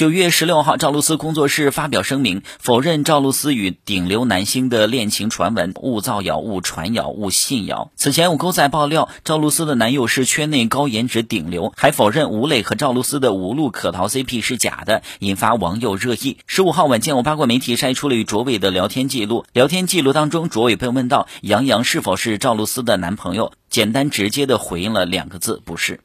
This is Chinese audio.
九月十六号，赵露思工作室发表声明，否认赵露思与顶流男星的恋情传闻，勿造谣、勿传谣、勿信谣。此前，有狗仔爆料，赵露思的男友是圈内高颜值顶流，还否认吴磊和赵露思的无路可逃 CP 是假的，引发网友热议。十五号晚间，我八卦媒体晒出了与卓伟的聊天记录，聊天记录当中，卓伟被问到杨,洋是否是赵露思的男朋友，简单直接的回应了两个字：不是。